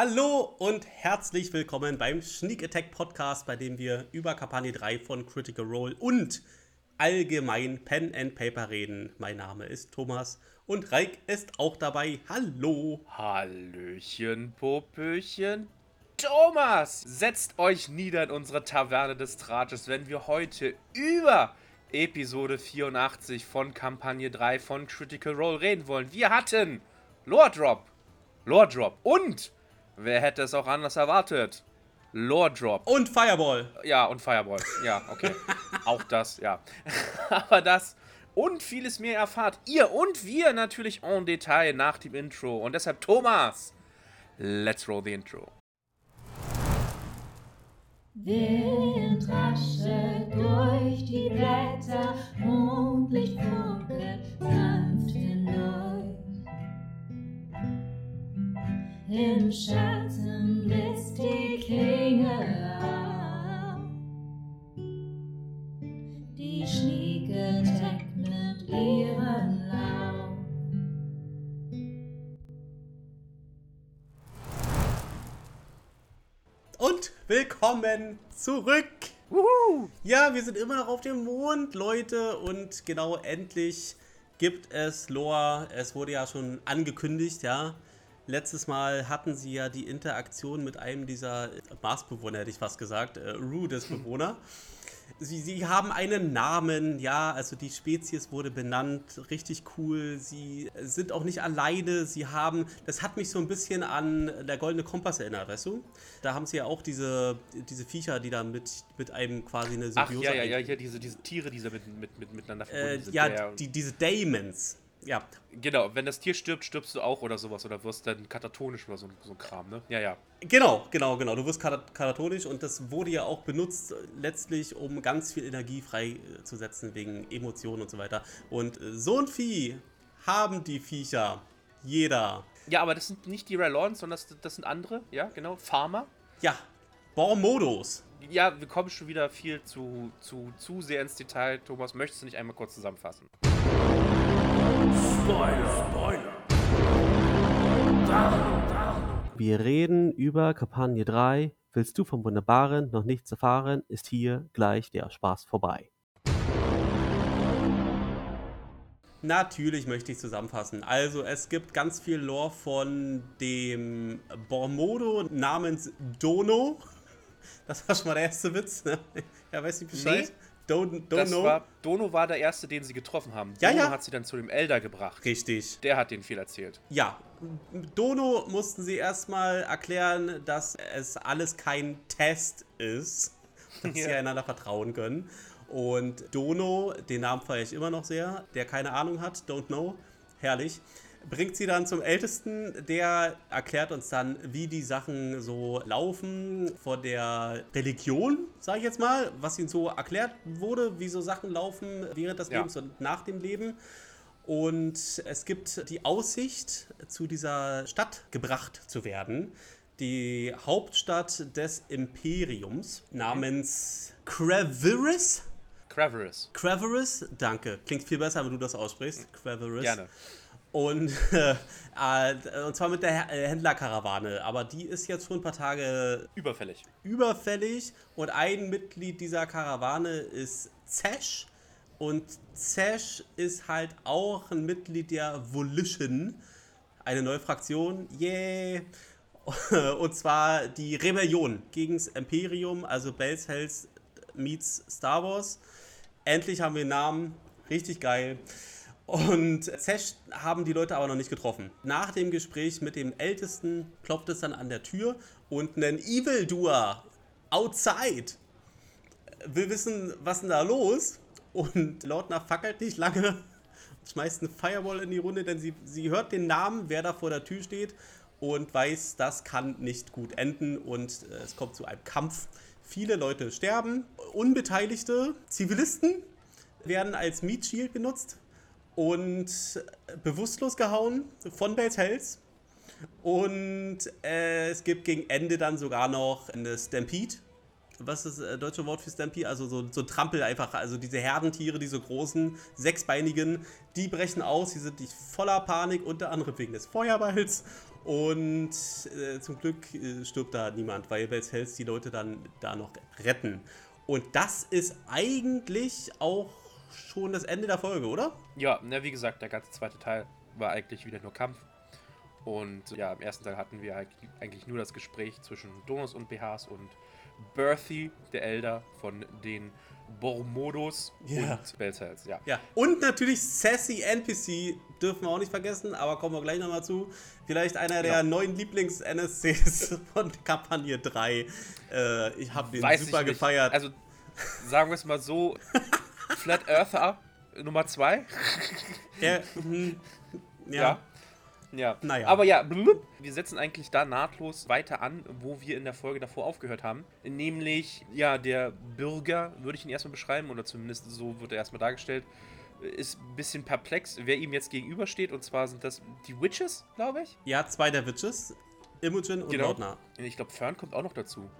Hallo und herzlich willkommen beim Sneak Attack Podcast, bei dem wir über Kampagne 3 von Critical Role und allgemein Pen and Paper reden. Mein Name ist Thomas und Reik ist auch dabei. Hallo. Hallöchen, Popöchen. Thomas, setzt euch nieder in unsere Taverne des Trates, wenn wir heute über Episode 84 von Kampagne 3 von Critical Role reden wollen. Wir hatten Lore Drop, Lore Drop und wer hätte es auch anders erwartet? Lore Drop. Und Fireball. Ja, und Fireball. Ja, okay. auch das, ja. Aber das und vieles mehr erfahrt ihr und wir natürlich en Detail nach dem Intro. Und deshalb Thomas, let's roll the intro. Wind raschelt durch die Blätter, Mondlicht funkelt sanft hindurch. Im Schatten blitzt die Klinge auf. Die Schnieke deckt mit ihren Lauf. Und willkommen zurück. Wuhu! Ja, wir sind immer noch auf dem Mond, Leute. Und genau, endlich gibt es Lore. Es wurde ja schon angekündigt, ja. Letztes Mal hatten sie ja die Interaktion mit einem dieser Marsbewohner, hätte ich fast gesagt, äh, Rudes-Bewohner. Sie, sie haben einen Namen, ja, also die Spezies wurde benannt, richtig cool. Sie sind auch nicht alleine, sie haben, das hat mich so ein bisschen an der Goldene Kompass erinnert, weißt du? Da haben sie ja auch diese, diese Viecher, die da mit, mit einem quasi eine Ach Symbiose ja, ja, ein- ja, hier diese, diese Tiere, die so mit, mit, mit, miteinander verbunden Äh, sind. ja, die, diese Daemons. Ja, Genau, wenn das Tier stirbt, stirbst du auch oder sowas oder wirst dann katatonisch oder so, so ein Kram, ne? Ja, ja. Genau, genau, genau. Du wirst kat- katatonisch und das wurde ja auch benutzt äh, letztlich, um ganz viel Energie freizusetzen wegen Emotionen und so weiter. Und äh, so ein Vieh haben die Viecher. Jeder. Ja, aber das sind nicht die Ralons, sondern das, das sind andere, ja, genau. Farmer. Ja, Bormodos. Ja, wir kommen schon wieder viel zu, zu, zu sehr ins Detail. Thomas, möchtest du nicht einmal kurz zusammenfassen? Wir reden über Kampagne 3. Willst du vom Wunderbaren noch nichts erfahren, ist hier gleich der Spaß vorbei. Natürlich möchte ich zusammenfassen. Also es gibt ganz viel Lore von dem Bormodo namens Dono. Das war schon mal der erste Witz. Ne? Ja, weiß nicht Bescheid. Nee. Das know. war, Dono war der Erste, den sie getroffen haben. Ja, Dono ja. hat sie dann zu dem Elder gebracht. Richtig. Der hat den viel erzählt. Ja, Dono mussten sie erstmal erklären, dass es alles kein Test ist, dass sie Ja. einander vertrauen können. Und Dono, den Namen feiere ich immer noch sehr, der keine Ahnung hat, don't know, herrlich, bringt sie dann zum Ältesten, der erklärt uns dann, wie die Sachen so laufen von der Religion, sage ich jetzt mal, was ihnen so erklärt wurde, wie so Sachen laufen während des Ja. Lebens und nach dem Leben. Und es gibt die Aussicht, zu dieser Stadt gebracht zu werden. Die Hauptstadt des Imperiums namens Craveris. Craverous. Craveris, danke. Klingt viel besser, wenn du das aussprichst. Craveris. Gerne. Und, äh, äh, und zwar mit der äh, Händlerkarawane. Aber die ist jetzt schon ein paar Tage Überfällig. überfällig und ein Mitglied dieser Karawane ist Zesh. Und Zesh ist halt auch ein Mitglied der Volition, eine neue Fraktion. Yay! Und zwar die Rebellion gegen das Imperium, also Bells Hells meets Star Wars. Endlich haben wir einen Namen, richtig geil. Und Zesh haben die Leute aber noch nicht getroffen. Nach dem Gespräch mit dem Ältesten klopft es dann an der Tür und ein Evildoer outside will wissen, was denn da los. Und Lautner fackelt nicht lange schmeißt eine Fireball in die Runde, denn sie, sie hört den Namen, wer da vor der Tür steht und weiß, das kann nicht gut enden und äh, es kommt zu einem Kampf. Viele Leute sterben, unbeteiligte Zivilisten werden als Meat Shield benutzt und bewusstlos gehauen von Bells Hells. Und äh, es gibt gegen Ende dann sogar noch eine Stampede. Was ist das äh, deutsche Wort für Stampede? Also so, so Trampel einfach. Also diese Herdentiere, diese großen, sechsbeinigen, die brechen aus. Die sind nicht voller Panik, unter anderem wegen des Feuerballs. Und äh, zum Glück äh, stirbt da niemand, weil Bels Hells die Leute dann da noch retten. Und das ist eigentlich auch schon das Ende der Folge, oder? Ja, na, wie gesagt, der ganze zweite Teil war eigentlich wieder nur Kampf. Und ja, im ersten Teil hatten wir eigentlich- nur das Gespräch zwischen Donos und BHs und Berthy, der Elder von den Bormodos Ja. und Belzels, ja. Ja. Und natürlich Sassy NPC dürfen wir auch nicht vergessen, aber kommen wir gleich nochmal zu. Vielleicht einer der Genau. neuen Lieblings-NSCs von Kampagne 3. Äh, ich habe den Weiß super gefeiert. Also, sagen wir es mal so: Flat Earther Nummer 2. Der, hm, ja. Ja. Ja. Naja. Aber ja, blub, wir setzen eigentlich da nahtlos weiter an, wo wir in der Folge davor aufgehört haben. Nämlich, ja, der Bürger, würde ich ihn erstmal beschreiben, oder zumindest so wird er erstmal dargestellt, ist ein bisschen perplex, wer ihm jetzt gegenübersteht. Und zwar sind das die Witches, glaube ich. Ja, zwei der Witches, Imogen und Genau. Lautner. Ich glaube, Fern kommt auch noch dazu.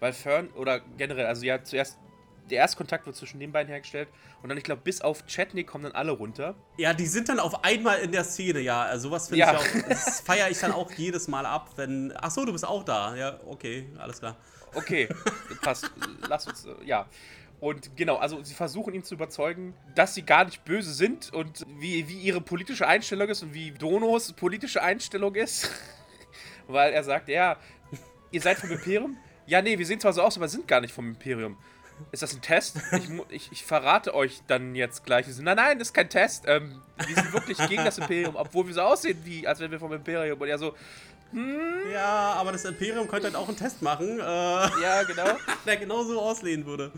Weil Fern, oder generell, also ja, zuerst, der erste Kontakt wird zwischen den beiden hergestellt. Und dann, ich glaube, bis auf Chetney kommen dann alle runter. Ja, die sind dann auf einmal in der Szene, ja. Also sowas finde Ja. ich auch, das feiere ich dann auch jedes Mal ab, wenn. Ach so, du bist auch da. Ja, okay, alles klar. Okay, passt. Lass uns, äh, ja. Und genau, also sie versuchen ihn zu überzeugen, dass sie gar nicht böse sind und wie, wie ihre politische Einstellung ist und wie Donos politische Einstellung ist. Weil er sagt, ja, ihr seid vom Imperium? Ja, nee, wir sehen zwar so aus, aber sind gar nicht vom Imperium. Ist das ein Test? Ich, ich, ich verrate euch dann jetzt gleich. Nein, nein, das ist kein Test. Ähm, wir sind wirklich gegen das Imperium, obwohl wir so aussehen, wie, als wären wir vom Imperium. Und er so, Ja, aber das Imperium könnte halt auch einen Test machen, äh, ja, genau. der genauso auslehen würde.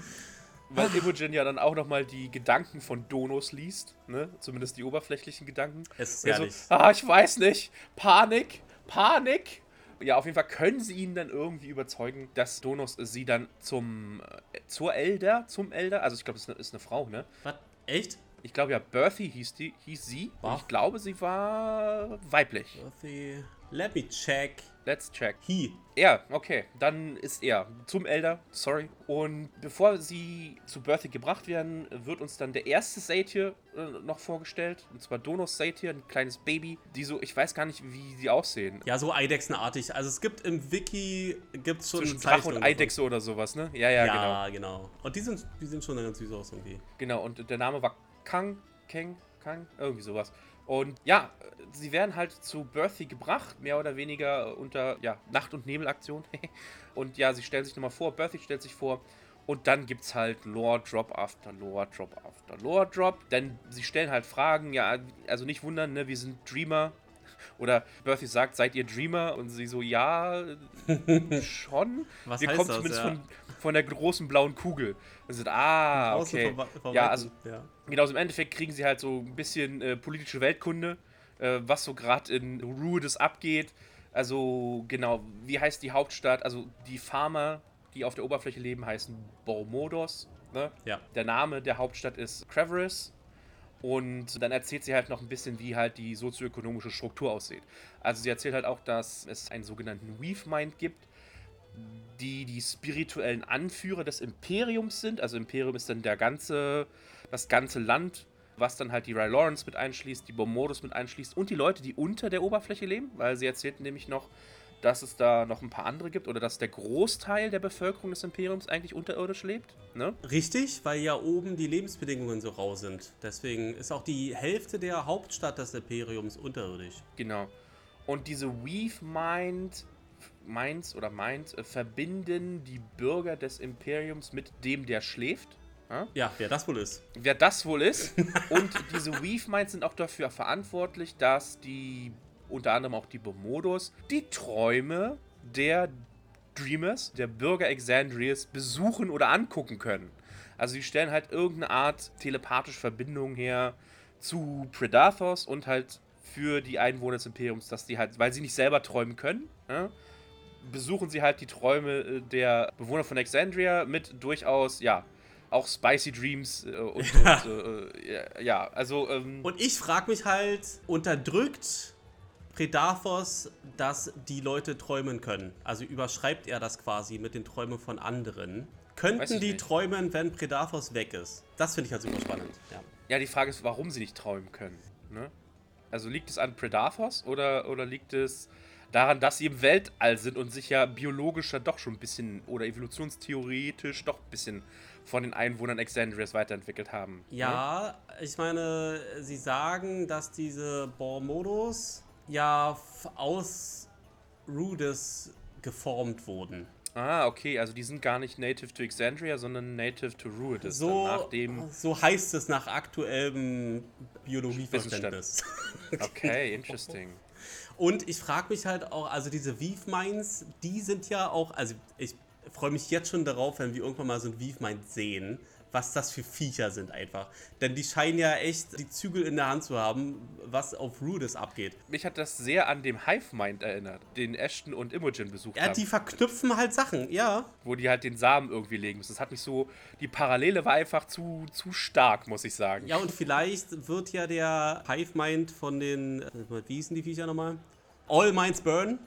Weil Imogen ja dann auch nochmal die Gedanken von Donos liest, ne? Zumindest die oberflächlichen Gedanken. Es ist herrlich. So, ah, ich weiß nicht. Panik, Panik. Ja, auf jeden Fall können sie ihn dann irgendwie überzeugen, dass Donos sie dann zum äh, zur Elder, zum Elder, also ich glaube, es ist eine, Frau, ne? Was? Echt? Ich glaube ja, Berthy hieß die, hieß sie. Und War- ich glaube, sie war weiblich. Dorothy. Let me check. Let's check. He. Ja, okay. Dann ist er zum Elder, sorry. Und bevor sie zu Berthy gebracht werden, wird uns dann der erste Satyr äh, noch vorgestellt. Und zwar Donos Satyr, ein kleines Baby, die so, ich weiß gar nicht, wie die aussehen. Ja, so Eidechsenartig. Also es gibt im Wiki gibt's schon Zwischen Drache und davon. Eidechse oder sowas, ne? Ja, ja, genau. Ja, genau. Und die sind, die sind schon ganz süß aus irgendwie. Genau, und der Name war Kang, Kang, Kang, irgendwie sowas. Und ja, sie werden halt zu Berthy gebracht, mehr oder weniger unter ja, Nacht- und Nebelaktion. und ja, sie stellen sich nochmal vor, Berthy stellt sich vor. Und dann gibt's halt Lore Drop after Lore Drop after Lore Drop. Denn sie stellen halt Fragen, ja, also nicht wundern, ne, wir sind Dreamer. Oder Berthy sagt, seid ihr Dreamer? Und sie so, ja, schon. Was wir heißt kommen das, zumindest ja? von, von der großen blauen Kugel. Und sind, ah, okay. ja, also Ja. Genau, also im Endeffekt kriegen sie halt so ein bisschen äh, politische Weltkunde, äh, was so gerade in Ruides abgeht. Also, genau, wie heißt die Hauptstadt? Also, die Farmer, die auf der Oberfläche leben, heißen Bormodos. Ne? ja. Der Name der Hauptstadt ist Crevaris. Und dann erzählt sie halt noch ein bisschen, wie halt die sozioökonomische Struktur aussieht. Also sie erzählt halt auch, dass es einen sogenannten Weave Mind gibt, die die spirituellen Anführer des Imperiums sind. Also Imperium ist dann der ganze, das ganze Land, was dann halt die Rylorans mit einschließt, die Bomodus mit einschließt und die Leute, die unter der Oberfläche leben, weil sie erzählt nämlich noch, dass es da noch ein paar andere gibt oder dass der Großteil der Bevölkerung des Imperiums eigentlich unterirdisch lebt. Ne? Richtig, weil ja oben die Lebensbedingungen so rau sind. Deswegen ist auch die Hälfte der Hauptstadt des Imperiums unterirdisch. Genau. Und diese Weave Mind, Minds oder Minds äh, verbinden die Bürger des Imperiums mit dem, der schläft. Ja? Ja, wer das wohl ist. Wer das wohl ist. Und diese Weave Minds sind auch dafür verantwortlich, dass die, unter anderem auch die Bomodos, die Träume der Dreamers, der Bürger Exandrias, besuchen oder angucken können. Also sie stellen halt irgendeine Art telepathische Verbindung her zu Predathos und halt für die Einwohner des Imperiums, dass die halt, weil sie nicht selber träumen können, ja, besuchen sie halt die Träume äh, der Bewohner von Exandria mit durchaus, ja, auch Spicy Dreams äh, und, und äh, ja, ja, also ähm, Und ich frage mich halt, unterdrückt Predathos, dass die Leute träumen können? Also überschreibt er das quasi mit den Träumen von anderen? Könnten die nicht. träumen, wenn Predathos weg ist? Das finde ich halt super spannend. Ja. ja, die Frage ist, warum sie nicht träumen können. Ne? Also liegt es an Predathos oder, oder liegt es daran, dass sie im Weltall sind und sich ja biologischer doch schon ein bisschen oder evolutionstheoretisch doch ein bisschen von den Einwohnern Exandrias weiterentwickelt haben. ne? Ja, ich meine, sie sagen, dass diese Bormodos ja aus Rudis geformt wurden. Ah, okay, also die sind gar nicht native to Exandria, sondern native to Ruidus. So, so heißt es nach aktuellem Biologieverständnis. Okay, interesting. Und ich frage mich halt auch, also diese Weave Mines, die sind ja auch, also ich freue mich jetzt schon darauf, wenn wir irgendwann mal so ein Weave Mine sehen, was das für Viecher sind einfach. Denn die scheinen ja echt die Zügel in der Hand zu haben, was auf Rudis abgeht. Mich hat das sehr an dem Hive Mind erinnert, den Ashton und Imogen besucht Ja, haben. die verknüpfen halt Sachen, ja. wo die halt den Samen irgendwie legen müssen. Das hat mich so, die Parallele war einfach zu, zu stark, muss ich sagen. Ja, und vielleicht wird ja der Hive Mind von den, äh, wie hießen die Viecher nochmal? All Minds Burn.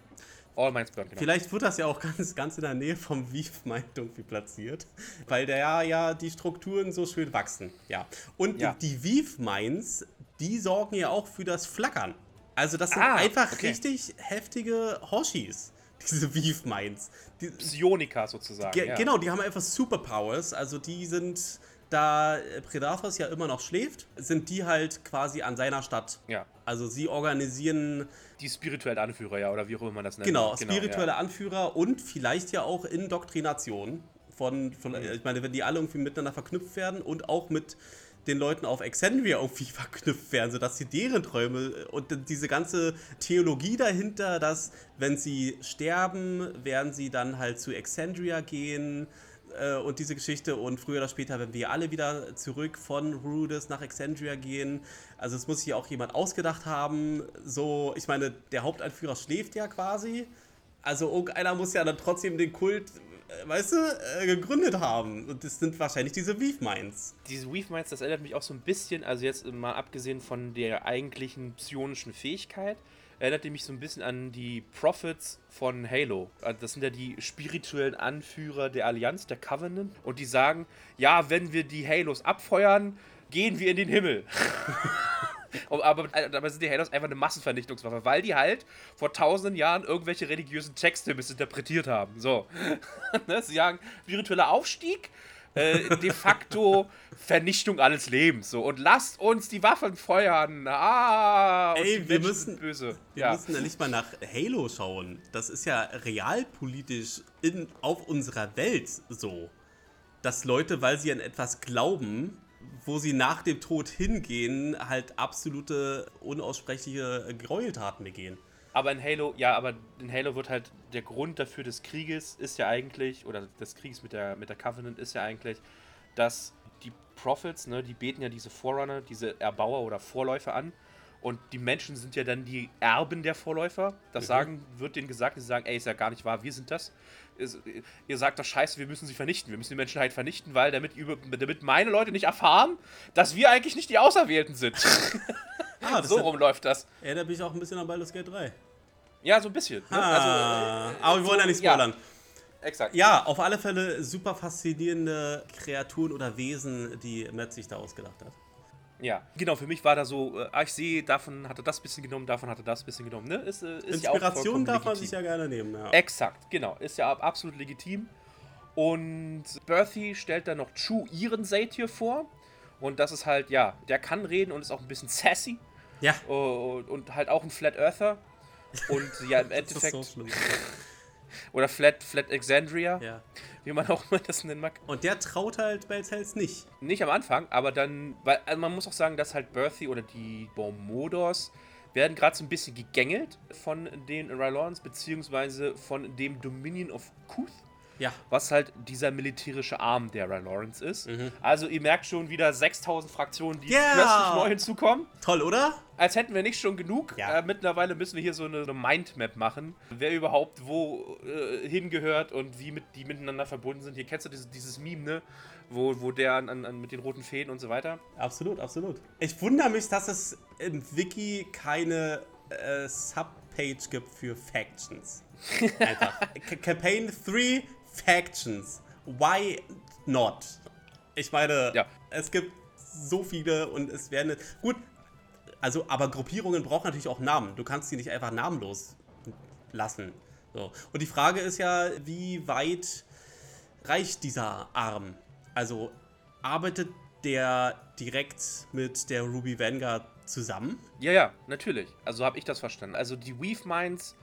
All Minds Burn, genau. Vielleicht wird das ja auch ganz, ganz in der Nähe vom Weave Mind irgendwie platziert, weil da ja, ja die Strukturen so schön wachsen. Ja. Und Ja. die Weave Minds, die sorgen ja auch für das Flackern. Also das sind Ah, einfach okay. richtig heftige Hoshis, diese Weave Minds. Die, Psionika sozusagen. Ge ja. Genau, die haben einfach Superpowers. Also die sind, da Predators ja immer noch schläft, sind die halt quasi an seiner Stadt. Ja. Also sie organisieren Die spirituellen Anführer, ja, oder wie auch immer man das nennt. Genau, spirituelle ja. Anführer und vielleicht ja auch Indoktrination von, von Mhm. ich meine, wenn die alle irgendwie miteinander verknüpft werden und auch mit den Leuten auf Exandria irgendwie verknüpft werden, sodass sie deren Träume und diese ganze Theologie dahinter, dass wenn sie sterben, werden sie dann halt zu Exandria gehen äh, und diese Geschichte. Und früher oder später, wenn wir alle wieder zurück von Rudis nach Exandria gehen, also es muss sich auch jemand ausgedacht haben, so, ich meine, der Hauptanführer schläft ja quasi, also irgendeiner muss ja dann trotzdem den Kult, äh, weißt du, äh, gegründet haben. Und das sind wahrscheinlich diese Weave Minds. Diese Weave Minds, das erinnert mich auch so ein bisschen, also jetzt mal abgesehen von der eigentlichen psionischen Fähigkeit, erinnert die mich so ein bisschen an die Prophets von Halo. Also das sind ja die spirituellen Anführer der Allianz, der Covenant. Und die sagen, ja, wenn wir die Halos abfeuern, gehen wir in den Himmel. Aber dabei sind die Halos einfach eine Massenvernichtungswaffe, weil die halt vor tausenden Jahren irgendwelche religiösen Texte missinterpretiert haben. So. Ne, Sie sagen, spiritueller Aufstieg, äh, de facto Vernichtung alles Lebens. So. Und lasst uns die Waffen feuern. Ah, Ey, wir müssen- böse. Wir ja. müssen ja nicht mal nach Halo schauen. Das ist ja realpolitisch in, auf unserer Welt so, dass Leute, weil sie an etwas glauben, wo sie nach dem Tod hingehen, halt absolute unaussprechliche Gräueltaten begehen. Aber in Halo, ja, aber in Halo wird halt der Grund dafür des Krieges ist ja eigentlich, oder des Krieges mit der, mit der Covenant ist ja eigentlich, dass die Prophets, ne, die beten ja diese Forerunner, diese Erbauer oder Vorläufer an. Und die Menschen sind ja dann die Erben der Vorläufer. Das Mhm. sagen, wird denen gesagt, die sagen, ey, ist ja gar nicht wahr, wir sind das. Ihr sagt doch scheiße, wir müssen sie vernichten. Wir müssen die Menschheit vernichten, weil damit, über, damit meine Leute nicht erfahren, dass wir eigentlich nicht die Auserwählten sind. Ah, das so rum läuft das. erinnert mich auch ein bisschen an Baldur's Gate 3. Ja, so ein bisschen. Ne? Ah, aber wir wollen ja nicht ja. spoilern. Exakt. Ja, auf alle Fälle super faszinierende Kreaturen oder Wesen, die Matt sich da ausgedacht hat. Ja, genau, für mich war da so, äh, ich sehe, davon hat er das bisschen genommen, davon hat er das bisschen genommen, ne? Ist, äh, ist ja Inspiration vollkommen darf man sich ja gerne nehmen, ja. Exakt, genau, ist ja ab- absolut legitim. Und Berthy stellt dann noch Chu ihren Satyr vor. Und das ist halt, ja, der kann reden und ist auch ein bisschen sassy. Ja, äh, Und, und halt auch ein Flat Earther. Und ja, im Endeffekt, so oder Flat, Flat Exandria, Ja. wie man auch immer das nennen mag. Und der traut halt Belzels nicht. Nicht am Anfang, aber dann, weil also man muss auch sagen, dass halt Berthy oder die Bomodors werden gerade so ein bisschen gegängelt von den Rylons, beziehungsweise von dem Dominion of Kuth, Ja. was halt dieser militärische Arm der Rylorans ist. Mhm. Also ihr merkt schon wieder 6000 Fraktionen, die Yeah! plötzlich neu hinzukommen. Toll, oder? Als hätten wir nicht schon genug. Ja. Äh, mittlerweile müssen wir hier so eine, eine Mindmap machen, wer überhaupt wo äh, hingehört und wie mit, die miteinander verbunden sind. Hier kennst du dieses, dieses Meme, ne? Wo, wo der an, an, mit den roten Fäden und so weiter. Absolut, absolut. Ich wundere mich, dass es im Wiki keine äh, Subpage gibt für Factions. Einfach. Ca- Campaign 3 Factions. Why not? Ich meine, Ja. es gibt so viele und es werden. Gut, also, aber Gruppierungen brauchen natürlich auch Namen. Du kannst sie nicht einfach namenlos lassen. So. Und die Frage ist ja, wie weit reicht dieser Arm? Also arbeitet der direkt mit der Ruby Vanguard zusammen? Ja, ja, natürlich. Also habe ich das verstanden. Also die Weave Minds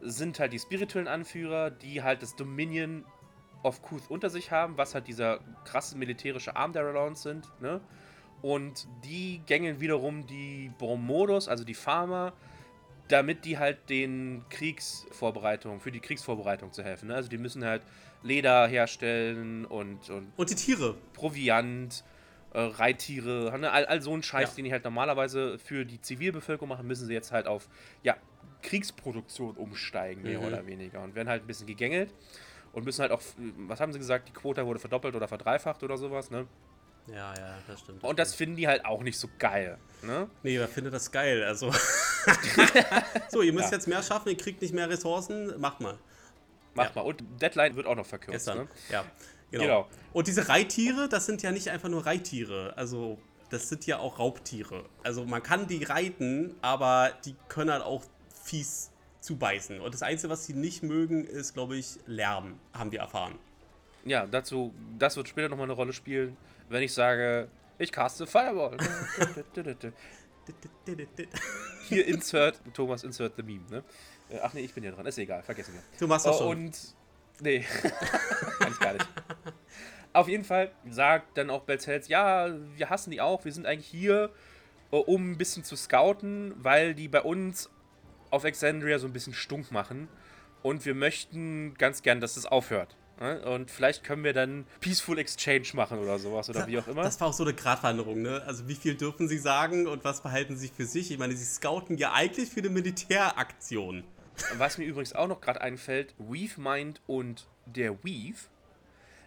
sind halt die spirituellen Anführer, die halt das Dominion of Kuth unter sich haben, was halt dieser krasse militärische Arm der Relance sind, ne? Und die gängeln wiederum die Bromodos, also die Farmer, damit die halt den Kriegsvorbereitungen, für die Kriegsvorbereitung zu helfen. Ne? Also die müssen halt Leder herstellen und, und Und die Tiere. Proviant, äh, Reittiere, ne? all, all so ein Scheiß, Ja. den die halt normalerweise für die Zivilbevölkerung machen, müssen sie jetzt halt auf ja, Kriegsproduktion umsteigen, mehr Mhm. oder weniger. Und werden halt ein bisschen gegängelt und müssen halt auch, was haben sie gesagt, die Quota wurde verdoppelt oder verdreifacht oder sowas, ne? Ja, ja, das stimmt. Und das stimmt. finden die halt auch nicht so geil, ne? Nee, wer findet das geil? Also. so, ihr müsst Ja. jetzt mehr schaffen, ihr kriegt nicht mehr Ressourcen, macht mal. Macht Ja. mal. Und Deadline wird auch noch verkürzt, Gestern. ne? Ja. Genau. Genau. Und diese Reittiere, das sind ja nicht einfach nur Reittiere. Also, das sind ja auch Raubtiere. Also, man kann die reiten, aber die können halt auch fies zubeißen. Und das Einzige, was sie nicht mögen, ist, glaube ich, Lärm, haben wir erfahren. Ja, dazu, das wird später nochmal eine Rolle spielen, wenn ich sage, ich caste Fireball. Hier insert, Thomas insert the meme, ne? Äh, Ach nee, ich bin ja dran, ist egal, vergessen wir. Du machst das Oh, schon. und. Nee, kann ich gar nicht. Auf jeden Fall sagt dann auch Belzels, ja, wir hassen die auch, wir sind eigentlich hier, äh, um ein bisschen zu scouten, weil die bei uns auf Exandria so ein bisschen stunk machen. Und wir möchten ganz gern, dass es aufhört. ne? Und vielleicht können wir dann Peaceful Exchange machen oder sowas oder wie auch immer. Das war auch so eine Gratwanderung, ne? Also wie viel dürfen sie sagen und was behalten sie für sich? Ich meine, sie scouten ja eigentlich für eine Militäraktion. Was mir übrigens auch noch gerade einfällt, Weave Mind und der Weave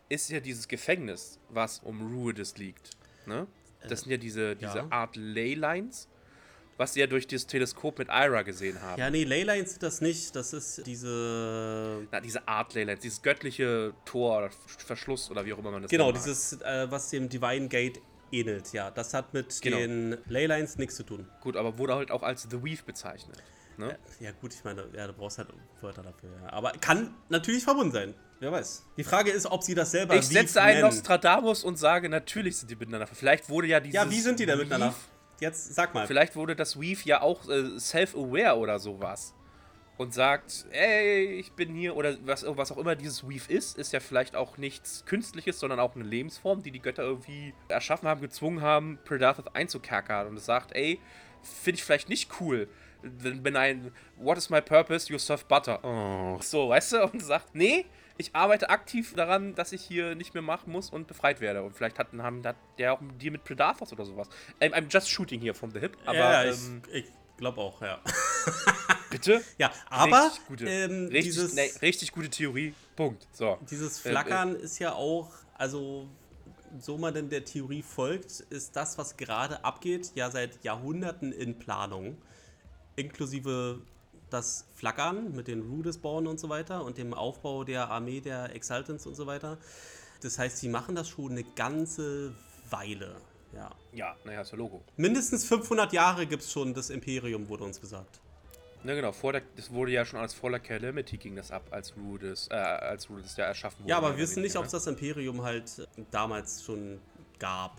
ist ja dieses Gefängnis, was um Ruidus liegt. Ne? Das sind ja diese, diese ja. Art Leylines, was sie ja durch das Teleskop mit Ira gesehen haben. Ja, nee, Leylines sind das nicht. Das ist diese. Na, diese Art Leylines, dieses göttliche Tor oder Verschluss oder wie auch immer man das Genau, nennt. dieses, äh, was dem Divine Gate ähnelt, ja. Das hat mit Genau. den Leylines nichts zu tun. Gut, aber wurde halt auch als The Weave bezeichnet. Ne? Ja, gut, ich meine, ja, du brauchst halt Wörter dafür, ja. Aber kann natürlich verbunden sein. Wer weiß. Die Frage ist, ob sie das selber Ich setze einen nennen. Nostradamus und sage, natürlich sind die miteinander. Vielleicht wurde ja dieses Ja, wie sind die denn miteinander? Jetzt sag mal. Vielleicht wurde das Weave ja auch äh, self-aware oder sowas. Und sagt, ey, ich bin hier, oder was, was auch immer dieses Weave ist, ist ja vielleicht auch nichts Künstliches, sondern auch eine Lebensform, die die Götter irgendwie erschaffen haben, gezwungen haben, Predatheth einzukerkern. Und es sagt, ey, finde ich vielleicht nicht cool, wenn ein, what is my purpose, you serve butter. Oh. So, weißt du? Und sagt, nee, ich arbeite aktiv daran, dass ich hier nicht mehr machen muss und befreit werde. Und vielleicht hatten, haben hat der auch einen Deal mit Predathos oder sowas. I'm, I'm just shooting here from the hip. Aber ja, ähm, ich, ich glaube auch, ja. bitte. Ja, aber richtig gute, ähm, richtig, dieses, nee, richtig gute Theorie. Punkt. So. dieses Ähm, Flackern ist ja auch, also so man denn der Theorie folgt, ist das, was gerade abgeht, ja seit Jahrhunderten in Planung. Inklusive das Flackern mit den Rudesborn und so weiter und dem Aufbau der Armee der Exaltants und so weiter. Das heißt, sie machen das schon eine ganze Weile. Ja. Ja, naja, ist ja Logo. Mindestens 500 Jahre gibt es schon das Imperium, wurde uns gesagt. Na genau, vor der, das wurde ja schon als vor der Calamity ging das ab, als Rudis, äh, als Rudis ja erschaffen wurde. Ja, aber wir wissen nicht, ob es das Imperium halt damals schon gab.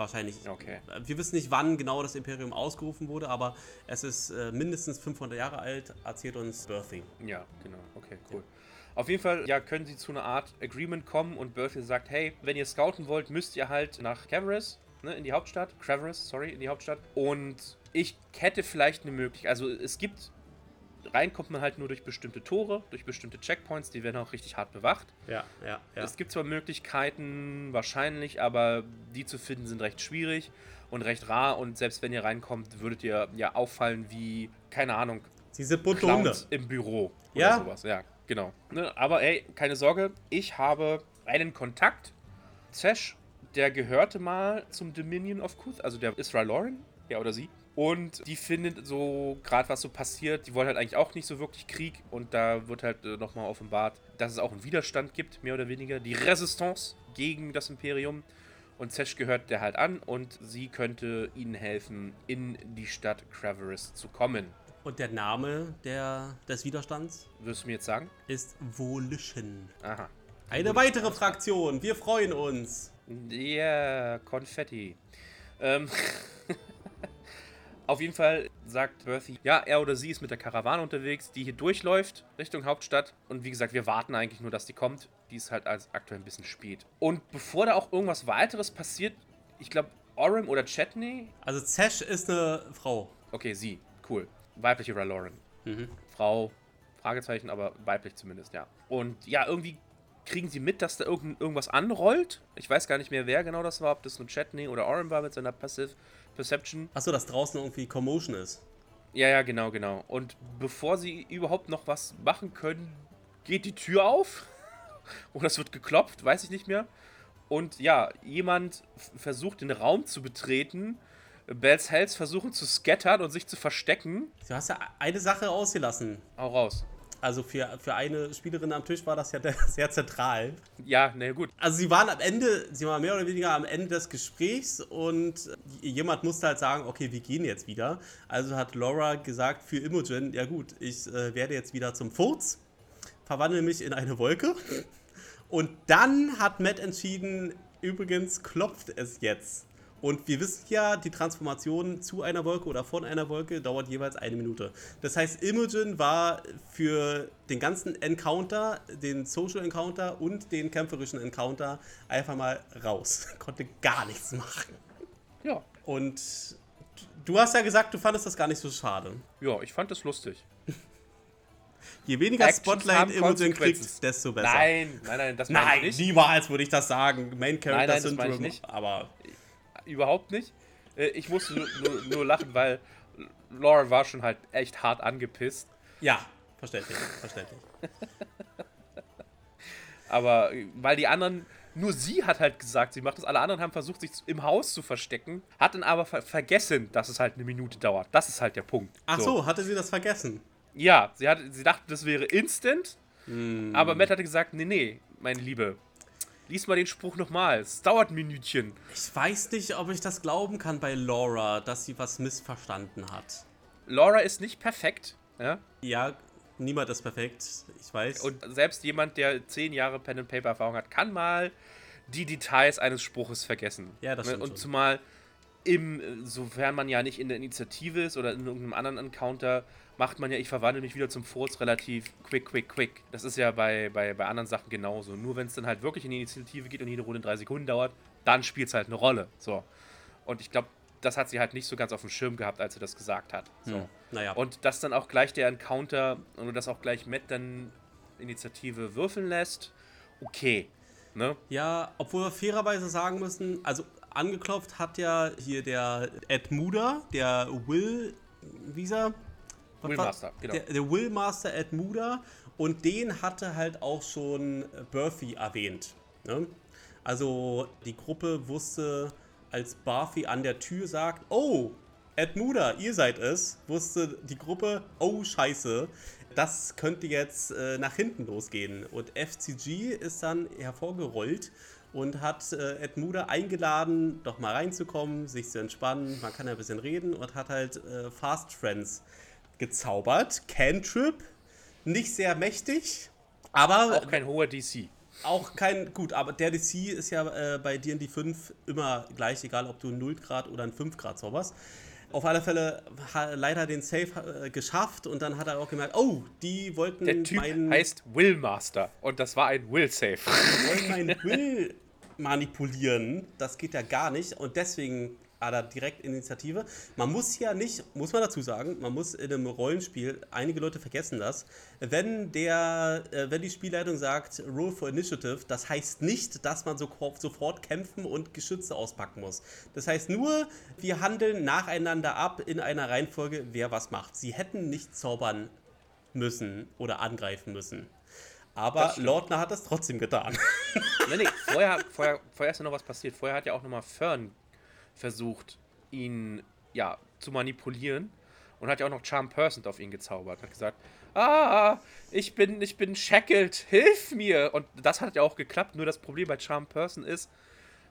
Wahrscheinlich. Okay. Wir wissen nicht, wann genau das Imperium ausgerufen wurde, aber es ist äh, mindestens 500 Jahre alt, erzählt uns Birthing. Ja, genau. Okay, cool. Auf jeden Fall, ja, können sie zu einer Art Agreement kommen und Berthiel sagt, hey, wenn ihr scouten wollt, müsst ihr halt nach Cavaris, ne, in die Hauptstadt. Cavaris, sorry, in die Hauptstadt. Und ich hätte vielleicht eine Möglichkeit, also es gibt, rein kommt man halt nur durch bestimmte Tore, durch bestimmte Checkpoints, die werden auch richtig hart bewacht. Ja, ja, ja. Es gibt zwar Möglichkeiten, wahrscheinlich, aber die zu finden sind recht schwierig und recht rar. Und selbst wenn ihr reinkommt, würdet ihr ja auffallen wie, keine Ahnung, Sie sind bunte Hunde. Im Büro Ja. oder sowas. Ja, genau. Ne, aber ey, keine Sorge, ich habe einen Kontakt. Zesh, der gehörte mal zum Dominion of Kuth, also der Israel Lauren, ja oder sie. Und die findet so, gerade was so passiert, die wollen halt eigentlich auch nicht so wirklich Krieg. Und da wird halt äh, nochmal offenbart, dass es auch einen Widerstand gibt, mehr oder weniger. Die Resistance gegen das Imperium. Und Zesh gehört der halt an und sie könnte ihnen helfen, in die Stadt Craveris zu kommen. Und der Name der, des Widerstands Wirst du mir jetzt sagen? ist Volition. Aha. Eine weitere Fraktion. Wir freuen uns. Ja, Konfetti. Ähm, auf jeden Fall sagt Berthy, ja, er oder sie ist mit der Karawane unterwegs, die hier durchläuft Richtung Hauptstadt. Und wie gesagt, wir warten eigentlich nur, dass die kommt. Die ist halt als aktuell ein bisschen spät. Und bevor da auch irgendwas weiteres passiert, ich glaube, Orem oder Chetney, Also Zesh ist eine Frau. okay, sie, cool. Weibliche Raloran. Frau, Fragezeichen, aber weiblich zumindest, ja. Und ja, irgendwie kriegen sie mit, dass da irgend, irgendwas anrollt. Ich weiß gar nicht mehr, wer genau das war, ob das nur Chetney oder Orem war mit seiner Passive Perception. Achso, dass draußen irgendwie Commotion ist. Ja, ja, genau, genau. Und bevor sie überhaupt noch was machen können, geht die Tür auf. Oder es wird geklopft, weiß ich nicht mehr. Und ja, jemand versucht den Raum zu betreten. Bells Hells versuchen zu scattern und sich zu verstecken. Du hast ja eine Sache ausgelassen. Hau raus. Also für, für eine Spielerin am Tisch war das ja sehr zentral. Ja, na gut. Also sie waren am Ende, sie waren mehr oder weniger am Ende des Gesprächs und jemand musste halt sagen, okay, wir gehen jetzt wieder. Also hat Laura gesagt für Imogen, ja gut, ich äh, werde jetzt wieder zum Furz, verwandle mich in eine Wolke. Und dann hat Matt entschieden, übrigens klopft es jetzt. Und wir wissen ja, die Transformation zu einer Wolke oder von einer Wolke dauert jeweils eine Minute. Das heißt, Imogen war für den ganzen Encounter, den Social Encounter und den kämpferischen Encounter einfach mal raus. Konnte gar nichts machen. Ja. Und du hast ja gesagt, du fandest das gar nicht so schade. Ja, ich fand das lustig. Je weniger Actions Spotlight Imogen kriegt, desto besser. Nein, nein, nein, das meine Nein, ich nicht. niemals würde ich das sagen. Main Character Nein, nein, das meine Syndrome. ich nicht. Aber Überhaupt nicht. Äh, Ich musste nur, nur, nur lachen, weil Laura war schon halt echt hart angepisst. ja, verständlich, verständlich. Aber äh, weil die anderen, nur sie hat halt gesagt, sie macht das. Alle anderen haben versucht, sich im Haus zu verstecken, hat dann aber ver vergessen, dass es halt eine Minute dauert. Das ist halt der Punkt. Ach so, hatte sie das vergessen? Ja, sie, hat, sie dachte, das wäre instant. Aber Matt hatte gesagt, nee, nee, meine Liebe. Lies mal den Spruch nochmal. Es dauert ein Minütchen. Ich weiß nicht, ob ich das glauben kann bei Laura, dass sie was missverstanden hat. Laura ist nicht perfekt. Ja? Ja, niemand ist perfekt, ich weiß. Und selbst jemand, der zehn Jahre Pen and Paper Erfahrung hat, kann mal die Details eines Spruches vergessen. Ja, das stimmt Und schon. zumal im, äh, sofern man ja nicht in der Initiative ist oder in irgendeinem anderen Encounter, macht man ja, ich verwandle mich wieder zum Furz relativ quick, quick, quick. Das ist ja bei, bei, bei anderen Sachen genauso. Nur wenn es dann halt wirklich in die Initiative geht und jede Runde drei Sekunden dauert, dann spielt es halt eine Rolle. So. Und ich glaube, das hat sie halt nicht so ganz auf dem Schirm gehabt, als sie das gesagt hat. So. Hm, naja. Und dass dann auch gleich der Encounter und dass auch gleich Matt dann Initiative würfeln lässt, okay. Ne? Ja, obwohl wir fairerweise sagen müssen, also angeklopft hat ja hier der Ed Muda, der Will, wie Willmaster, genau. Der, der Willmaster Ed Muda und den hatte halt auch schon Berthy erwähnt. Ne? Also die Gruppe wusste, als Barthy an der Tür sagt, oh, Ed Muda, ihr seid es, wusste die Gruppe, oh scheiße, das könnte jetzt äh, nach hinten losgehen. Und FCG ist dann hervorgerollt und hat äh, Ed Muda eingeladen, doch mal reinzukommen, sich zu entspannen, man kann ja ein bisschen reden und hat halt äh, Fast Friends gezaubert. Cantrip, nicht sehr mächtig, aber Auch kein hoher DC. auch kein, gut, aber der DC ist ja äh, bei D&D 5 immer gleich, egal ob du einen 0 Grad oder einen 5 Grad zauberst. Auf alle Fälle ha, leider den Save äh, geschafft und dann hat er auch gemerkt, oh, die wollten Der Typ meinen, heißt Willmaster und das war ein Will-Save. wollen meinen Will manipulieren. Das geht ja gar nicht und deswegen hat er direkt Initiative. Man muss ja nicht, muss man dazu sagen, man muss in einem Rollenspiel, einige Leute vergessen das, wenn der, äh, wenn die Spielleitung sagt, Roll for Initiative, das heißt nicht, dass man so, sofort kämpfen und Geschütze auspacken muss. Das heißt nur, wir handeln nacheinander ab in einer Reihenfolge, wer was macht. Sie hätten nicht zaubern müssen oder angreifen müssen. Aber. Lordner hat das trotzdem getan. nee, nee, vorher, vorher, vorher ist ja noch was passiert. Vorher hat ja auch nochmal Fern versucht, ihn ja zu manipulieren und hat ja auch noch Charm Person auf ihn gezaubert. Hat gesagt, ah, ich bin, ich bin shackled, hilf mir. Und das hat ja auch geklappt. Nur das Problem bei Charm Person ist,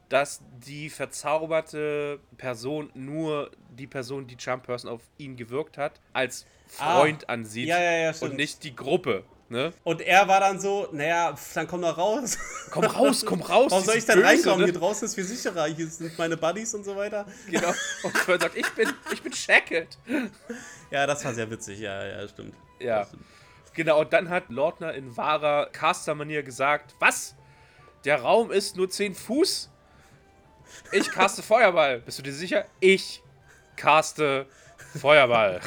dass die verzauberte Person nur die Person, die Charm Person auf ihn gewirkt hat, als Freund ansieht Ja, ja, ja, und nicht die Gruppe. Ne? Und er war dann so, naja, pf, dann komm doch raus. Komm raus, komm raus. Warum soll ich böse, reinkommen? Ne? Hier draußen ist viel sicherer. Hier sind meine Buddies und so weiter. Genau. Und Kurt sagt, ich bin, ich bin Shackled. Ja, das war sehr witzig. Ja, ja, stimmt. Ja. Das stimmt. Genau, und dann hat Lordner in wahrer Caster-Manier gesagt, was? Der Raum ist nur 10 Fuß? Ich caste Feuerball. Bist du dir sicher? Ich caste Feuerball.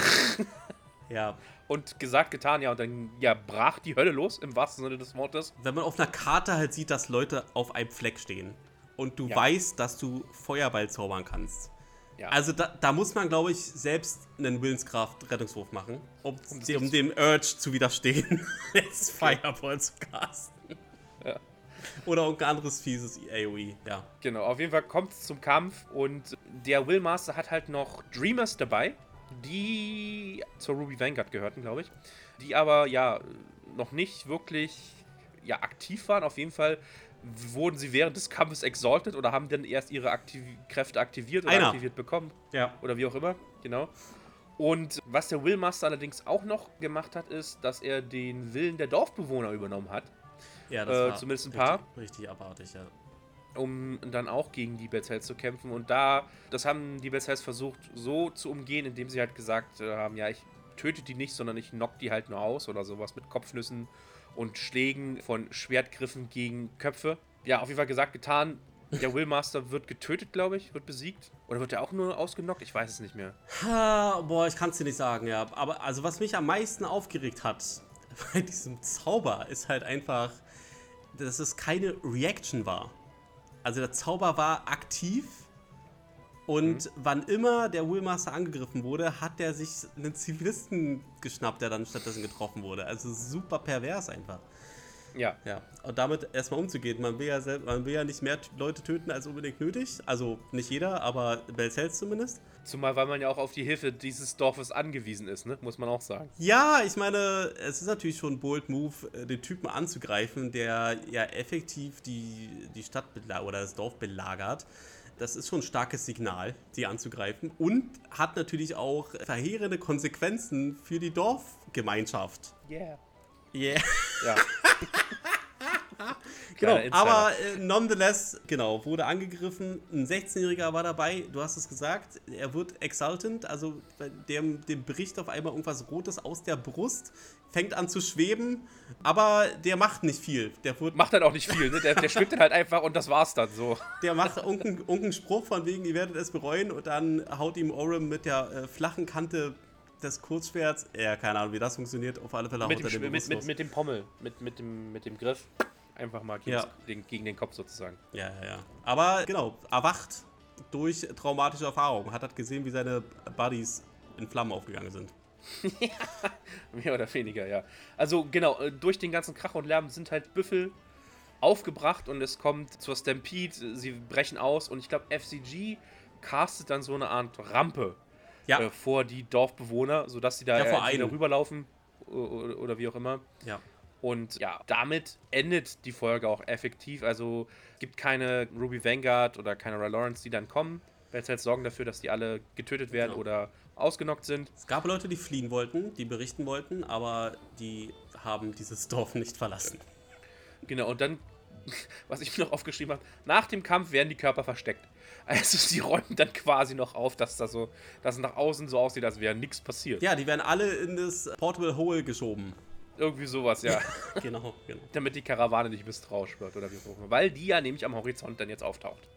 Ja, Und gesagt, getan, ja, und dann ja, brach die Hölle los, im wahrsten Sinne des Wortes. wenn man auf einer Karte halt sieht, dass Leute auf einem Fleck stehen und du Ja. weißt, dass du Feuerball zaubern kannst. Ja. Also da, da muss man, glaube ich, selbst einen Willenskraft-Rettungswurf machen, um, Um um dem Urge zu widerstehen, jetzt Fireball zu casten. Ja. Oder irgendein anderes fieses AoE, ja. Genau, auf jeden Fall kommt es zum Kampf und der Willmaster hat halt noch Dreamers dabei, die zur Ruby Vanguard gehörten, glaube ich. Die aber ja noch nicht wirklich ja, aktiv waren. Auf jeden Fall wurden sie während des Kampfes exalted oder haben dann erst ihre Aktiv Kräfte aktiviert oder Einer. aktiviert bekommen. Ja. Oder wie auch immer, genau. Und was der Willmaster allerdings auch noch gemacht hat, ist, dass er den Willen der Dorfbewohner übernommen hat. Ja, Äh, zumindest ein paar. Richtig, richtig abartig, ja. Um dann auch gegen die Belzels zu kämpfen. Und da, das haben die Belzels versucht so zu umgehen, indem sie halt gesagt äh, haben, ja, ich töte die nicht, sondern ich knock die halt nur aus oder sowas mit Kopfnüssen und Schlägen von Schwertgriffen gegen Köpfe. Ja, auf jeden Fall gesagt, getan. Der Willmaster wird getötet, glaube ich, wird besiegt. Oder wird er auch nur ausgenockt? Ich weiß es nicht mehr. Ha, boah, ich kann es dir nicht sagen, ja. Aber also was mich am meisten aufgeregt hat bei diesem Zauber ist halt einfach, dass es keine Reaction war. Also der Zauber war aktiv und wann immer der Willmaster angegriffen wurde, hat er sich einen Zivilisten geschnappt, der dann stattdessen getroffen wurde. Also super pervers einfach. Ja, Ja, und damit erstmal umzugehen. Man will ja, selb- man will ja nicht mehr Leute töten als unbedingt nötig. Also nicht jeder, aber Belzels zumindest. Zumal weil man ja auch auf die Hilfe dieses Dorfes angewiesen ist, ne? muss man auch sagen. Ja, ich meine, es ist natürlich schon ein bold Move, äh, den Typen anzugreifen, der ja effektiv die, die Stadt oder das Dorf belagert. Das ist schon ein starkes Signal, die anzugreifen. Und hat natürlich auch verheerende Konsequenzen für die Dorfgemeinschaft. Yeah. Yeah. Ja. Genau, aber äh, nonetheless, genau, wurde angegriffen. Ein 16-Jähriger war dabei, du hast es gesagt, er wird exultant, also dem, dem bricht auf einmal irgendwas Rotes aus der Brust, fängt an zu schweben, aber der macht nicht viel. Der, Macht dann auch nicht viel, ne? Der, der schwimmt dann halt einfach und das war's dann so. der macht irgendeinen irgendeinen Spruch von wegen, ihr werdet es bereuen und dann haut ihm Orem mit der äh, flachen Kante des Kurzschwerts, ja, keine Ahnung, wie das funktioniert, auf alle Fälle mit, haut er dem, den mit, mit, mit dem Pommel, mit, mit, dem, mit dem Griff. Einfach mal gegen, Ja. den, gegen den Kopf sozusagen. Ja, ja, ja. Aber genau, erwacht durch traumatische Erfahrungen. Hat halt gesehen, wie seine Buddies in Flammen aufgegangen sind. Mehr oder weniger, ja. Also genau, äh, durch den ganzen Krach und Lärm sind halt Büffel aufgebracht und es kommt zur Stampede, sie brechen aus und ich glaube FCG castet dann so eine Art Rampe Ja, äh, vor die Dorfbewohner, sodass sie da Ja, vor rüberlaufen o- o- oder wie auch immer. ja. Und ja, damit endet die Folge auch effektiv. Also es gibt keine Ruby Vanguard oder keine Roy Lawrence, die dann kommen. Belzels sorgen dafür, dass die alle getötet werden Genau. oder ausgenockt sind. Es gab Leute, die fliehen wollten, die berichten wollten, aber die haben dieses Dorf nicht verlassen. Genau, und dann, was ich mir noch aufgeschrieben habe, nach dem Kampf werden die Körper versteckt. Also sie räumen dann quasi noch auf, dass das so, dass es nach außen so aussieht, als wäre nichts passiert. Ja, die werden alle in das Portable Hole geschoben. Irgendwie sowas, ja. genau, genau. Damit die Karawane nicht misstrauisch wird oder wie auch immer. Weil die ja nämlich am Horizont dann jetzt auftaucht.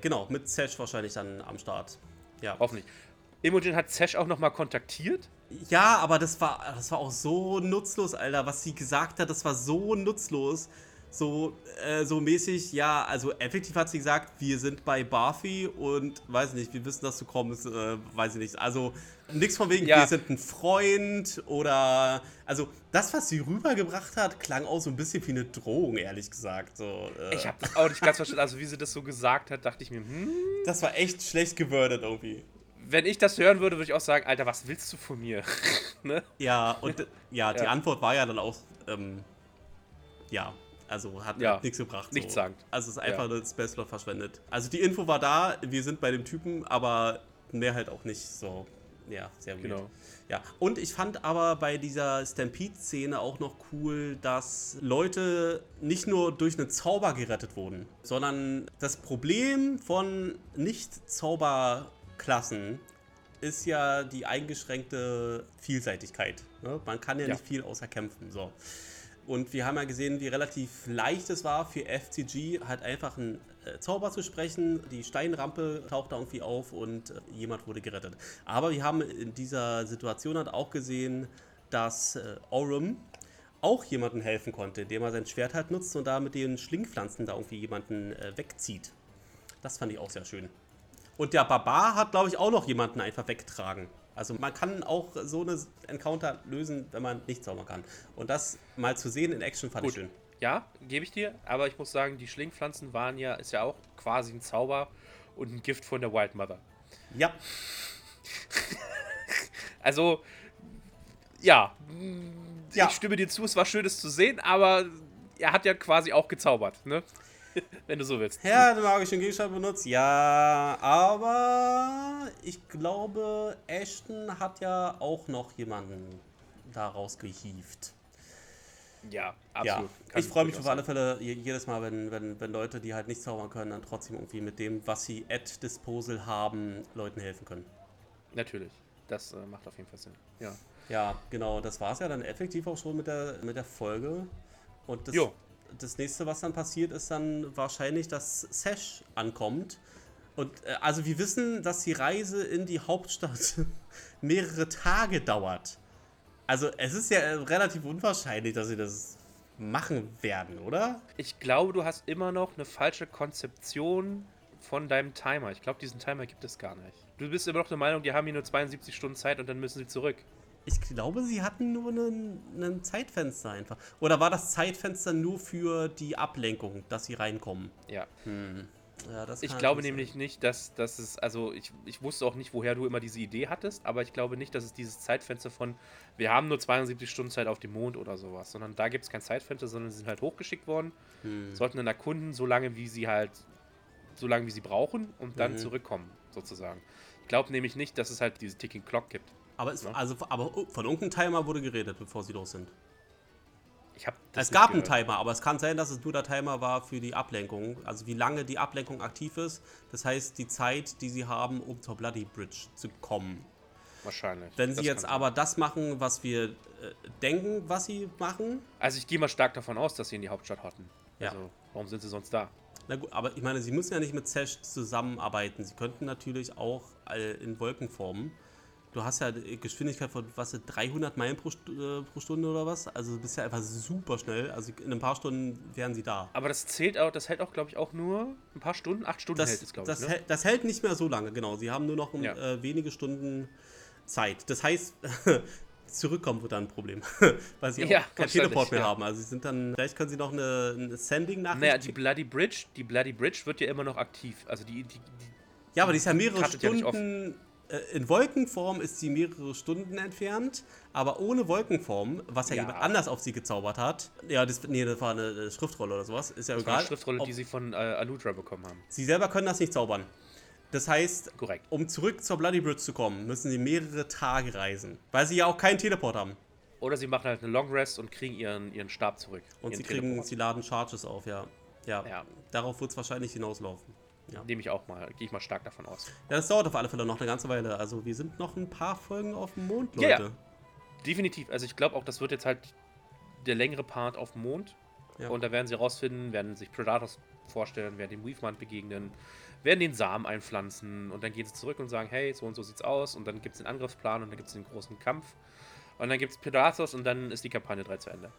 Genau, mit Sesh wahrscheinlich dann am Start. Ja. Hoffentlich. Imogen hat Sesh auch nochmal kontaktiert. Ja, aber das war, das war auch so nutzlos, Alter. Was sie gesagt hat, das war so nutzlos. So, äh, so mäßig, ja, also effektiv hat sie gesagt, wir sind bei Barfi und weiß nicht, wir wissen, dass du kommst, äh, weiß ich nicht. Also nichts von wegen, Ja. wir sind ein Freund oder. Also, das, was sie rübergebracht hat, klang auch so ein bisschen wie eine Drohung, ehrlich gesagt. So, äh, Ich habe das auch nicht ganz verstanden. Also wie sie das so gesagt hat, dachte ich mir, hm, das war echt schlecht gewordet irgendwie. wenn ich das hören würde, würde ich auch sagen, Alter, was willst du von mir? ne? Ja, und ja, die Ja. Antwort war ja dann auch, ähm, ja, also hat Ja, nichts gebracht. nichts so. sagend. Also es ist einfach Ja. nur Space Slot verschwendet. Also die Info war da, wir sind bei dem Typen, aber mehr halt auch nicht so. Ja, sehr weird. Genau. Ja, und ich fand aber bei dieser Stampede-Szene auch noch cool, dass Leute nicht nur durch einen Zauber gerettet wurden, sondern das Problem von Nicht-Zauberklassen ist ja die eingeschränkte Vielseitigkeit. Ne? Man kann ja, Ja. nicht viel außer kämpfen. So. Und wir haben ja gesehen, wie relativ leicht es war für FCG, halt einfach einen äh, Zauber zu sprechen. Die Steinrampe tauchte irgendwie auf und äh, jemand wurde gerettet. Aber wir haben in dieser Situation halt auch gesehen, dass äh, Orum auch jemandem helfen konnte, indem er sein Schwert halt nutzt und da mit den Schlingpflanzen da irgendwie jemanden äh, wegzieht. Das fand ich auch sehr schön. Und der Barbar hat, glaube ich, auch noch jemanden einfach weggetragen. Also man kann auch so eine Encounter lösen, wenn man nicht zaubern kann. Und das mal zu sehen in Action fand ich Gut. schön. Ja, gebe ich dir, aber ich muss sagen, die Schlingpflanzen waren ja, ist ja auch quasi ein Zauber und ein Gift von der Wild Mother. Ja, Also, ja, Ja. ich stimme dir zu, es war schön, es zu sehen, aber er hat ja quasi auch gezaubert, ne? Wenn du so willst. Ja, den magischen Gegenstand benutzt. Ja, aber ich glaube, Ashton hat ja auch noch jemanden daraus gehievt. Ja, Ja, absolut. Kann ich freue mich auf alle Fälle je- jedes Mal, wenn, wenn, wenn Leute, die halt nicht zaubern können, dann trotzdem irgendwie mit dem, was sie at Disposal haben, Leuten helfen können. Natürlich. Das äh, macht auf jeden Fall Sinn. Ja. Ja, genau, das war es ja dann effektiv auch schon mit der, mit der Folge. Und das, Jo. Das nächste, was dann passiert, ist dann wahrscheinlich, dass Sesh ankommt. Und äh, also wir wissen, dass die Reise in die Hauptstadt mehrere Tage dauert. Also es ist ja äh, relativ unwahrscheinlich, dass sie das machen werden, oder? Ich glaube, du hast immer noch eine falsche Konzeption von deinem Timer. Ich glaube, diesen Timer gibt es gar nicht. Du bist immer noch der Meinung, die haben hier nur 72 Stunden Zeit und dann müssen sie zurück. Ich glaube, sie hatten nur einen, einen Zeitfenster einfach. Oder war das Zeitfenster nur für die Ablenkung, dass sie reinkommen? Ja. Ja, das Ich glaube sein. nämlich nicht, dass, dass es, also ich, ich wusste auch nicht, woher du immer diese Idee hattest, aber ich glaube nicht, dass es dieses Zeitfenster von, wir haben nur 72 Stunden Zeit auf dem Mond oder sowas, sondern da gibt es kein Zeitfenster, sondern sie sind halt hochgeschickt worden, Hm. sollten dann erkunden, so lange wie sie halt, so lange wie sie brauchen und dann Mhm. zurückkommen, sozusagen. Ich glaube nämlich nicht, dass es halt diese Ticking Clock gibt. Aber, es, Ne? also, aber von irgendeinem Timer wurde geredet, bevor sie los sind. Ich habe Es gab einen Timer, aber es kann sein, dass es nur der Timer war für die Ablenkung. Also wie lange die Ablenkung aktiv ist. Das heißt, die Zeit, die sie haben, um zur Bloody Bridge zu kommen. Wahrscheinlich. Wenn sie jetzt aber das machen, was wir äh, denken, was sie machen. sein. Also ich gehe mal stark davon aus, dass sie in die Hauptstadt hatten. Ja. Also, warum sind sie sonst da? Na gut, aber ich meine, sie müssen ja nicht mit Sesh zusammenarbeiten. Sie könnten natürlich auch äh, in Wolkenformen. Du hast ja Geschwindigkeit von, was, 300 Meilen pro, äh, pro Stunde oder was? Also du bist ja einfach super schnell. Also in ein paar Stunden wären sie da. Aber das zählt auch, das hält auch, glaube ich, auch nur ein paar Stunden. Acht Stunden Das, hält es, glaube ich. Ne? hält, das hält nicht mehr so lange, genau. Sie haben nur noch Ja. äh, wenige Stunden Zeit. Das heißt, zurückkommen wird dann ein Problem, weil sie auch Ja, kein wahrscheinlich, Teleport mehr ja. haben. Also sie sind dann, vielleicht können sie noch eine, eine Sending-Nachricht Naja, die. Bloody Bridge, die Bloody Bridge wird ja immer noch aktiv. Also die, die, die Ja, aber die ist ja mehrere. Stunden. Äh, in Wolkenform ist sie mehrere Stunden entfernt, aber ohne Wolkenform, was ja, Ja. jemand anders auf sie gezaubert hat. Ja, das, nee, das war eine äh, Schriftrolle oder sowas. Ist ja das war egal. eine Schriftrolle, Ob- die sie von äh, Aludra bekommen haben. sie selber können das nicht zaubern. Das heißt, Korrekt. um zurück zur Bloody Bridge zu kommen, müssen sie mehrere Tage reisen. Weil sie ja auch keinen Teleport haben. Oder sie machen halt eine Long Rest und kriegen ihren, ihren Stab zurück. Und sie kriegen, Teleport. sie laden Charges auf, ja. Ja, Ja. darauf wird es wahrscheinlich hinauslaufen. Ja. Nehme ich auch mal, gehe ich mal stark davon aus. ja, das dauert auf alle Fälle noch eine ganze Weile. Also wir sind noch ein paar Folgen auf dem Mond, Ja, Leute. ja. Definitiv. Also ich glaube auch, das wird jetzt halt der längere Part auf dem Mond. Ja. Und da werden sie rausfinden, werden sich Predators vorstellen, werden dem Weavemand begegnen, werden den Samen einpflanzen und dann gehen sie zurück und sagen, hey, so und so sieht's aus. Und dann gibt es den Angriffsplan und dann gibt es den großen Kampf. Und dann gibt es Predators und dann ist die Kampagne 3 zu Ende.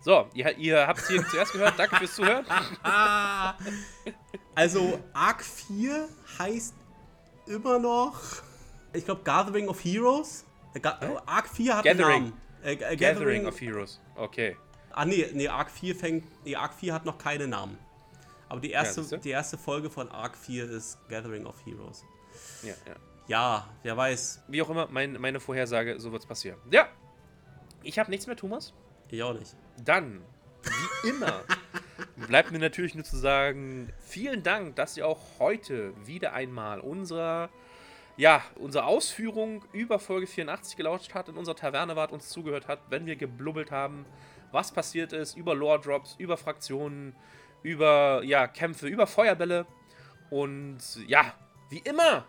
So, ihr, ihr habt es hier zuerst gehört. Danke fürs Zuhören. Also Arc 4 heißt immer noch, ich glaube, Gathering of Heroes. Äh, Ga Arc 4 hat Gathering. einen Namen. Äh, äh, Gathering of Heroes. Okay. Ah nee, nee, Arc 4 fängt. Nee, Arc 4 hat noch keinen Namen. Aber die erste, siehste? die erste Folge von Arc 4 ist Gathering of Heroes. Ja, ja. Ja, wer weiß. Wie auch immer, mein, meine Vorhersage, so wird's passieren. Ja. Ich habe nichts mehr, Thomas. Ich auch nicht. Dann, wie immer, bleibt mir natürlich nur zu sagen, vielen Dank, dass ihr auch heute wieder einmal unserer ja, unsere Ausführung über Folge 84 gelauscht hat, in unserer Taverne wart, uns zugehört hat, wenn wir geblubbelt haben, was passiert ist, über Lore-Drops, über Fraktionen, über ja, Kämpfe, über Feuerbälle. Und ja, wie immer,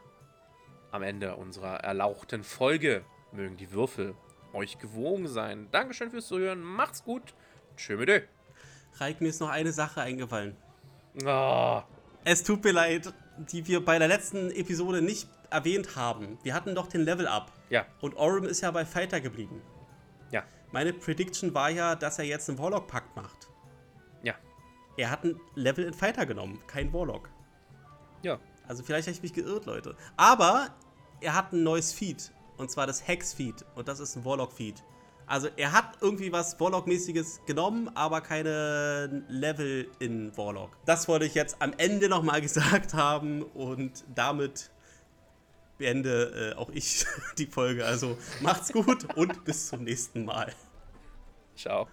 am Ende unserer erlauchten Folge mögen die Würfel euch gewogen sein. Dankeschön fürs Zuhören, macht's gut, tschö mit. Reik, mir ist noch eine Sache eingefallen. Ah, Es tut mir leid, die wir bei der letzten Episode nicht erwähnt haben. Wir hatten doch den Level Up. ja, Und Orem ist ja bei Fighter geblieben. ja, Meine Prediction war ja, dass er jetzt einen Warlock-Pakt macht. ja, Er hat ein Level in Fighter genommen, kein Warlock. ja. Also vielleicht habe ich mich geirrt, Leute. Aber er hat ein neues Feed. Und zwar das Hex-Feed. Und das ist ein Warlock-Feed. Also er hat irgendwie was Warlock-mäßiges genommen, aber keine Level in Warlock. Das wollte ich jetzt am Ende nochmal gesagt haben. Und damit beende äh, auch ich die Folge. Also macht's gut und bis zum nächsten Mal. Ciao.